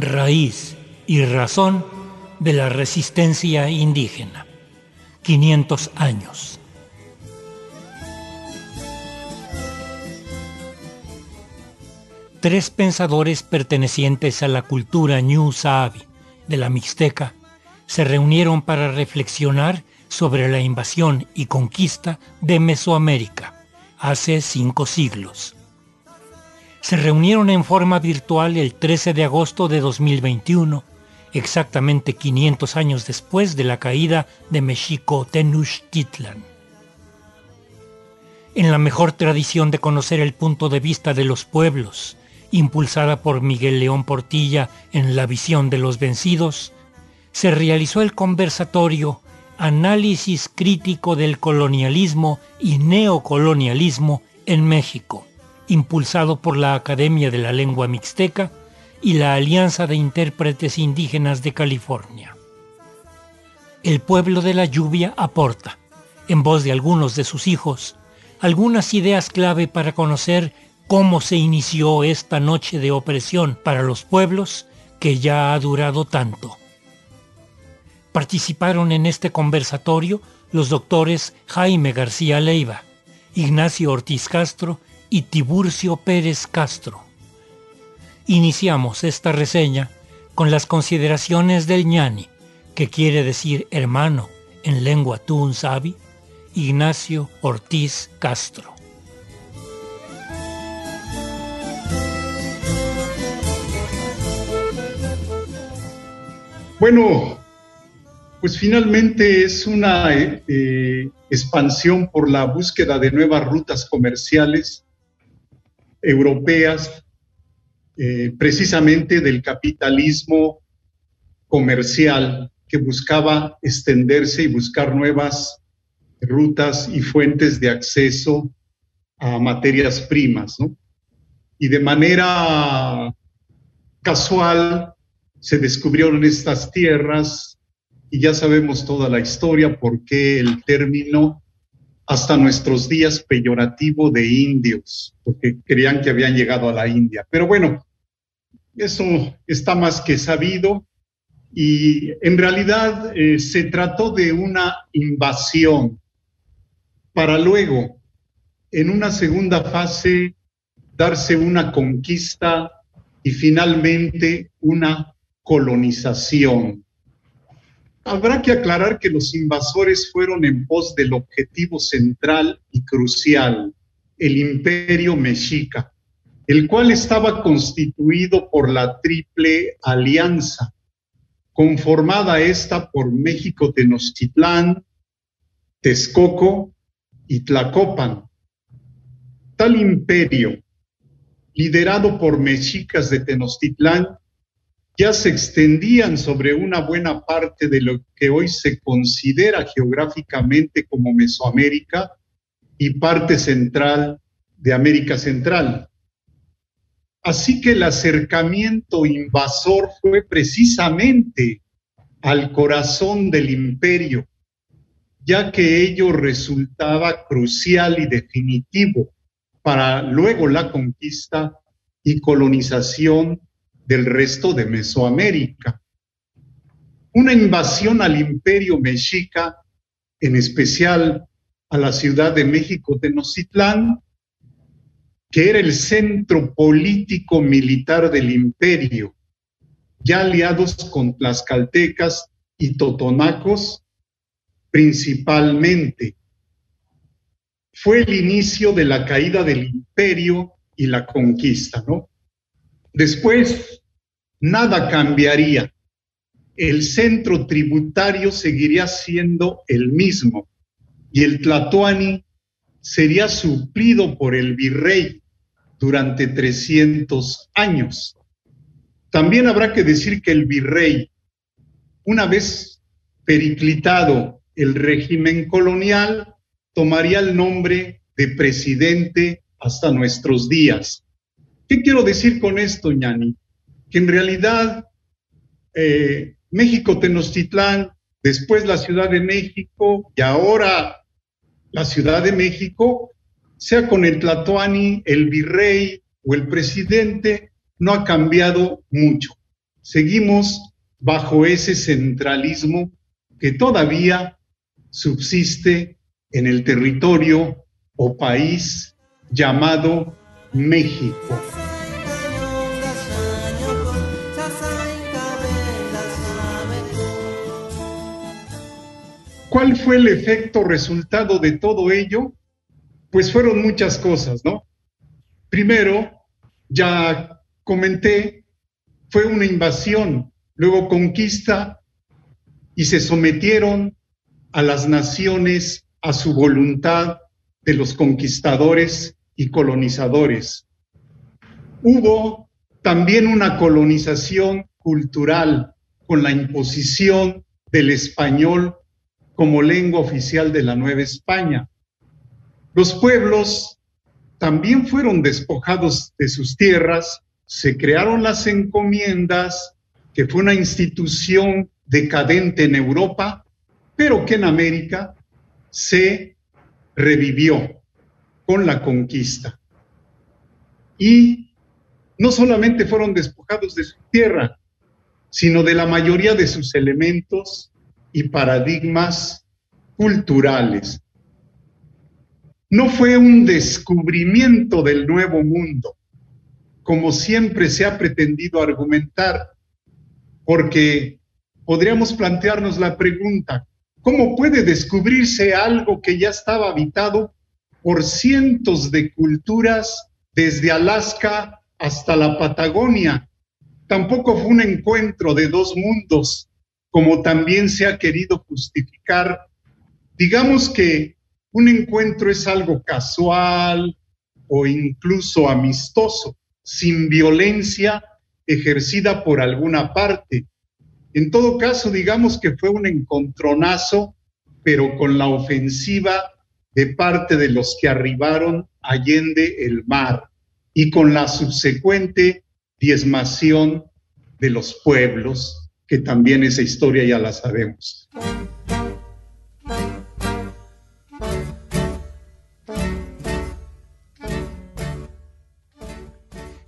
raíz y razón de la resistencia indígena. 500 años. Tres pensadores pertenecientes a la cultura Ñu Saabi de la Mixteca se reunieron para reflexionar sobre la invasión y conquista de Mesoamérica hace cinco siglos. Se reunieron en forma virtual el 13 de agosto de 2021 exactamente 500 años después de la caída de Mexico Tenochtitlan. En la mejor tradición de conocer el punto de vista de los pueblos, impulsada por Miguel León Portilla en La visión de los vencidos, se realizó el conversatorio Análisis crítico del colonialismo y neocolonialismo en México, impulsado por la Academia de la Lengua Mixteca y la Alianza de Intérpretes Indígenas de California. El pueblo de la lluvia aporta, en voz de algunos de sus hijos, algunas ideas clave para conocer cómo se inició esta noche de opresión para los pueblos que ya ha durado tanto. Participaron en este conversatorio los doctores Jaime García Leiva, Ignacio Ortiz Castro y Tiburcio Pérez Castro. Iniciamos esta reseña con las consideraciones del ñani, que quiere decir hermano en lengua tunzabi, Ignacio Ortiz Castro. Bueno, pues finalmente es una eh, expansión por la búsqueda de nuevas rutas comerciales europeas eh, precisamente del capitalismo comercial que buscaba extenderse y buscar nuevas rutas y fuentes de acceso a materias primas, Y de manera casual se descubrieron estas tierras y ya sabemos toda la historia, por qué el término hasta nuestros días peyorativo de indios, porque creían que habían llegado a la India. Pero bueno, eso está más que sabido y en realidad eh, se trató de una invasión para luego, en una segunda fase, darse una conquista y finalmente una colonización. Habrá que aclarar que los invasores fueron en pos del objetivo central y crucial, el imperio mexica, el cual estaba constituido por la Triple Alianza, conformada esta por México Tenochtitlán, Texcoco y Tlacopan. Tal imperio, liderado por mexicas de Tenochtitlán, ya se extendían sobre una buena parte de lo que hoy se considera geográficamente como Mesoamérica y parte central de América Central. Así que el acercamiento invasor fue precisamente al corazón del imperio, ya que ello resultaba crucial y definitivo para luego la conquista y colonización del resto de Mesoamérica. Una invasión al imperio mexica, en especial a la Ciudad de México Tenochtitlán, que era el centro político militar del imperio, ya aliados con tlaxcaltecas y totonacos principalmente. Fue el inicio de la caída del imperio y la conquista, ¿no? Después, nada cambiaría. El centro tributario seguiría siendo el mismo y el Tlatoani sería suplido por el virrey durante 300 años. También habrá que decir que el virrey, una vez periclitado el régimen colonial, tomaría el nombre de presidente hasta nuestros días. ¿Qué quiero decir con esto, ñani? Que en realidad eh, México Tenochtitlán, después la Ciudad de México y ahora la Ciudad de México sea con el Tlatoani, el virrey o el presidente, no ha cambiado mucho. seguimos bajo ese centralismo que todavía subsiste en el territorio o país llamado México. ¿Cuál fue el efecto resultado de todo ello? Pues fueron muchas cosas, ¿no? Primero, ya comenté, fue una invasión, luego conquista y se sometieron a las naciones a su voluntad de los conquistadores y colonizadores. Hubo también una colonización cultural con la imposición del español como lengua oficial de la Nueva España. Los pueblos también fueron despojados de sus tierras, se crearon las encomiendas, que fue una institución decadente en Europa, pero que en América se revivió con la conquista. Y no solamente fueron despojados de su tierra, sino de la mayoría de sus elementos y paradigmas culturales. No fue un descubrimiento del nuevo mundo, como siempre se ha pretendido argumentar, porque podríamos plantearnos la pregunta, ¿cómo puede descubrirse algo que ya estaba habitado por cientos de culturas desde Alaska hasta la Patagonia? Tampoco fue un encuentro de dos mundos, como también se ha querido justificar. Digamos que un encuentro es algo casual o incluso amistoso, sin violencia ejercida por alguna parte. En todo caso, digamos que fue un encontronazo, pero con la ofensiva de parte de los que arribaron allende el mar y con la subsecuente diezmación de los pueblos que también esa historia ya la sabemos.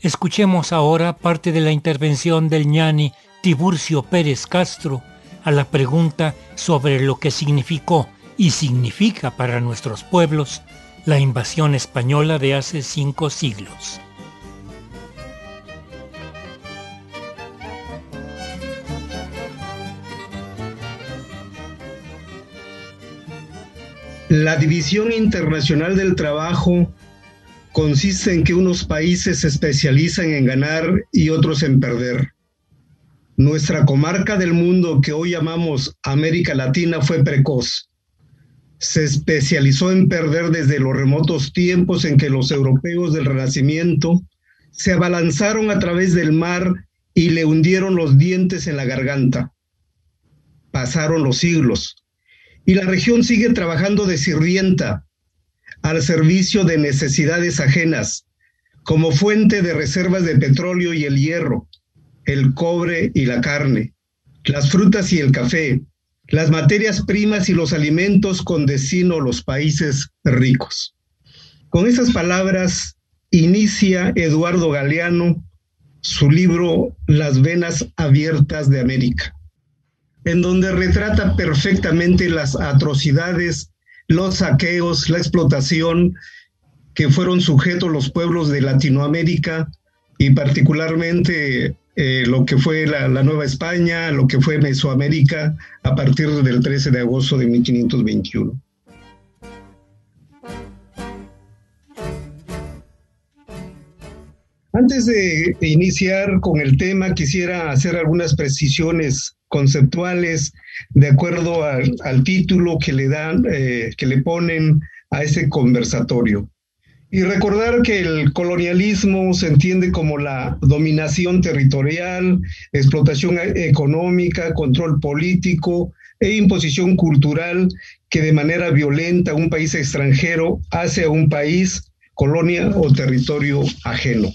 Escuchemos ahora parte de la intervención del ñani Tiburcio Pérez Castro a la pregunta sobre lo que significó y significa para nuestros pueblos la invasión española de hace cinco siglos. La División Internacional del Trabajo consiste en que unos países se especializan en ganar y otros en perder. Nuestra comarca del mundo que hoy llamamos América Latina fue precoz. Se especializó en perder desde los remotos tiempos en que los europeos del Renacimiento se abalanzaron a través del mar y le hundieron los dientes en la garganta. Pasaron los siglos y la región sigue trabajando de sirvienta al servicio de necesidades ajenas, como fuente de reservas de petróleo y el hierro, el cobre y la carne, las frutas y el café, las materias primas y los alimentos con destino a los países ricos. Con esas palabras inicia Eduardo Galeano su libro Las venas abiertas de América en donde retrata perfectamente las atrocidades, los saqueos, la explotación que fueron sujetos los pueblos de Latinoamérica y particularmente eh, lo que fue la, Nueva España, lo que fue Mesoamérica a partir del 13 de agosto de 1521. Antes de iniciar con el tema, quisiera hacer algunas precisiones conceptuales de acuerdo al, título que le dan, eh, que le ponen a ese conversatorio. Y recordar que el colonialismo se entiende como la dominación territorial, explotación económica, control político e imposición cultural que de manera violenta un país extranjero hace a un país, colonia o territorio ajeno.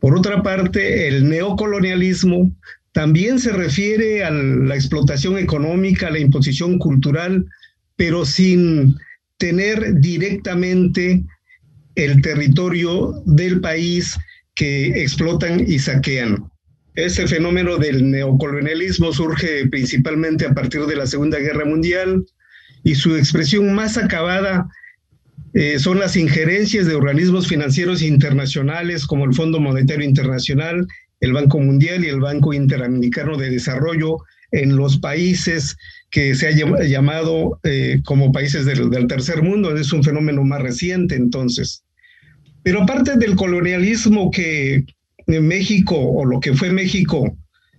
Por otra parte, el neocolonialismo también se refiere a la explotación económica, a la imposición cultural, pero sin tener directamente el territorio del país que explotan y saquean. Este fenómeno del neocolonialismo surge principalmente a partir de la Segunda Guerra Mundial y su expresión más acabada eh, son las injerencias de organismos financieros internacionales como el Fondo Monetario Internacional, el Banco Mundial y el Banco Interamericano de Desarrollo en los países que se ha llamado eh, como países del, tercer mundo. Es un fenómeno más reciente entonces. Pero aparte del colonialismo que México o lo que fue México,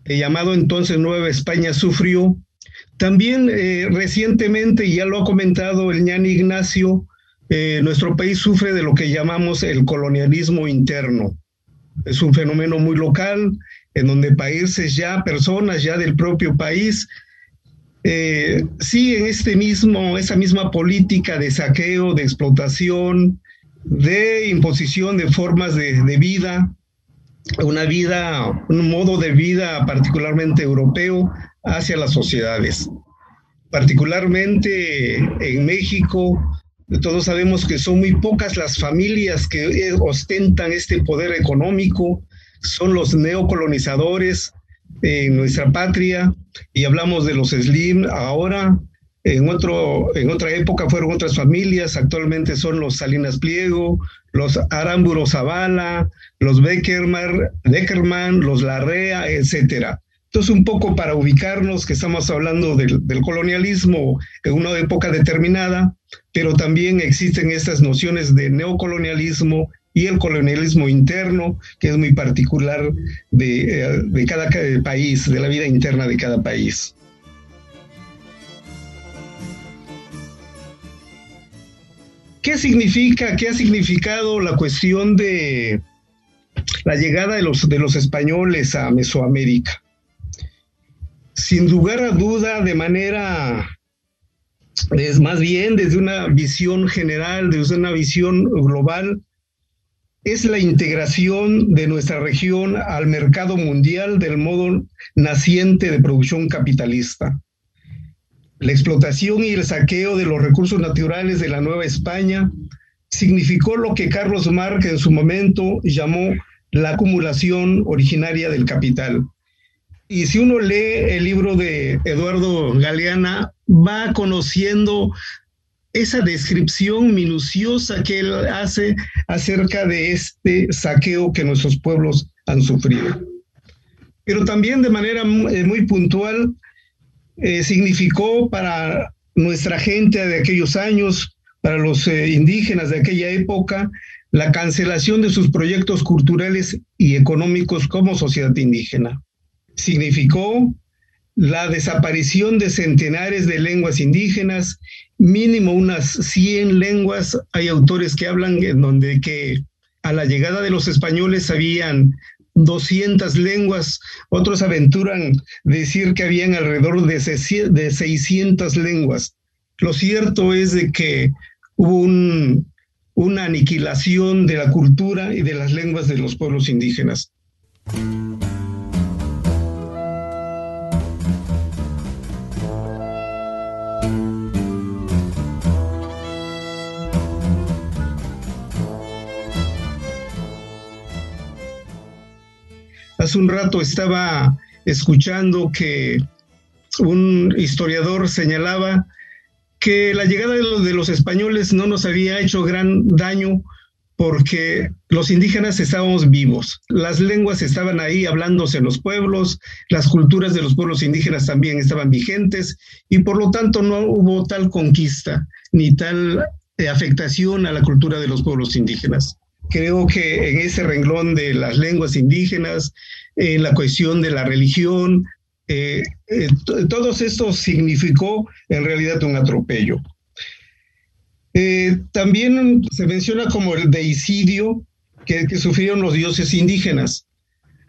eh, llamado entonces Nueva España, sufrió, también eh, recientemente, ya lo ha comentado el ñan Ignacio, nuestro país sufre de lo que llamamos el colonialismo interno. Es un fenómeno muy local, en donde países ya, personas ya del propio país, eh, siguen este mismo, esa misma política de saqueo, de explotación, de imposición de formas de, vida, una vida, un modo de vida particularmente europeo hacia las sociedades. Particularmente en México, todos sabemos que son muy pocas las familias que ostentan este poder económico, son los neocolonizadores en nuestra patria y hablamos de los Slim ahora. En, otro, en otra época fueron otras familias, actualmente son los Salinas Pliego, los Aramburo Zavala, los Beckerman, Beckerman los Larrea, etcétera. Entonces, un poco para ubicarnos, que estamos hablando del, del, colonialismo en una época determinada, pero también existen estas nociones de neocolonialismo y el colonialismo interno, que es muy particular de, eh, de cada país, de la vida interna de cada país. ¿Qué significa, qué ha significado la cuestión de la llegada de los, de los españoles a Mesoamérica? Sin lugar a duda, de manera, es más bien desde una visión general, desde una visión global, es la integración de nuestra región al mercado mundial del modo naciente de producción capitalista. La explotación y el saqueo de los recursos naturales de la Nueva España significó lo que Carlos Marx en su momento llamó la acumulación originaria del capital. Y si uno lee el libro de Eduardo Galeana, va conociendo esa descripción minuciosa que él hace acerca de este saqueo que nuestros pueblos han sufrido. Pero también de manera eh, muy puntual eh, significó para nuestra gente de aquellos años, para los eh, indígenas de aquella época, la cancelación de sus proyectos culturales y económicos como sociedad indígena. Significó la desaparición de centenares de lenguas indígenas mínimo unas 100 lenguas. Hay autores que hablan en donde que a la llegada de los españoles habían 200 lenguas, otros aventuran decir que habían alrededor de 600 lenguas. Lo cierto es de que hubo un, una aniquilación de la cultura y de las lenguas de los pueblos indígenas. Hace un rato estaba escuchando que un historiador señalaba que la llegada de los, españoles no nos había hecho gran daño porque los indígenas estábamos vivos, las lenguas estaban ahí hablándose en los pueblos, las culturas de los pueblos indígenas también estaban vigentes y por lo tanto no hubo tal conquista ni tal afectación a la cultura de los pueblos indígenas. Creo que en ese renglón de las lenguas indígenas, en la cuestión de la religión, eh, eh, todo esto significó en realidad un atropello. Eh, también se menciona como el deicidio que, sufrieron los dioses indígenas.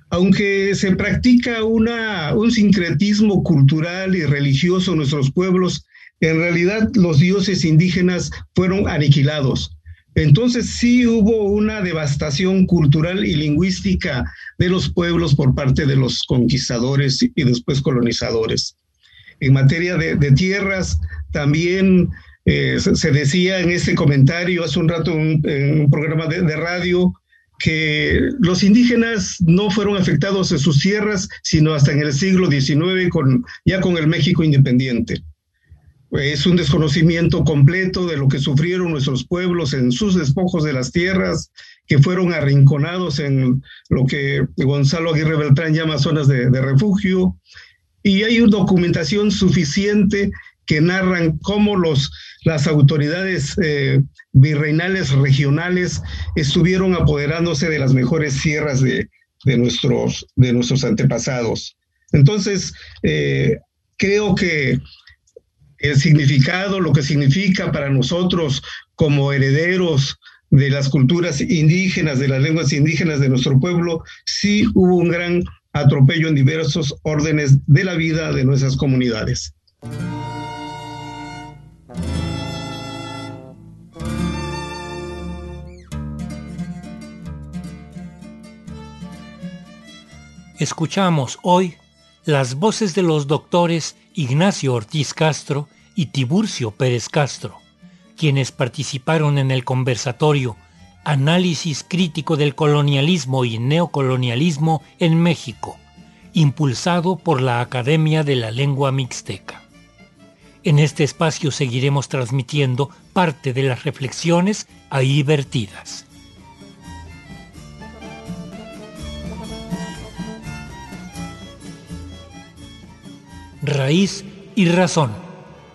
Aunque se practica una, un sincretismo cultural y religioso en nuestros pueblos, en realidad los dioses indígenas fueron aniquilados. Entonces sí hubo una devastación cultural y lingüística de los pueblos por parte de los conquistadores y después colonizadores. En materia de, tierras, también eh, se decía en este comentario hace un rato en un programa de, radio que los indígenas no fueron afectados en sus tierras, sino hasta en el siglo XIX, con, ya con el México independiente. Es un desconocimiento completo de lo que sufrieron nuestros pueblos en sus despojos de las tierras, que fueron arrinconados en lo que Gonzalo Aguirre Beltrán llama zonas de, refugio. Y hay una documentación suficiente que narran cómo los, las autoridades eh, virreinales regionales estuvieron apoderándose de las mejores sierras de, nuestros, de nuestros antepasados. Entonces, eh, creo que el significado, lo que significa para nosotros como herederos de las culturas indígenas, de las lenguas indígenas de nuestro pueblo, sí hubo un gran atropello en diversos órdenes de la vida de nuestras comunidades. Escuchamos hoy las voces de los doctores Ignacio Ortiz Castro y Tiburcio Pérez Castro, quienes participaron en el conversatorio Análisis crítico del colonialismo y neocolonialismo en México, impulsado por la Academia de la Lengua Mixteca. En este espacio seguiremos transmitiendo parte de las reflexiones ahí vertidas. Raíz y Razón,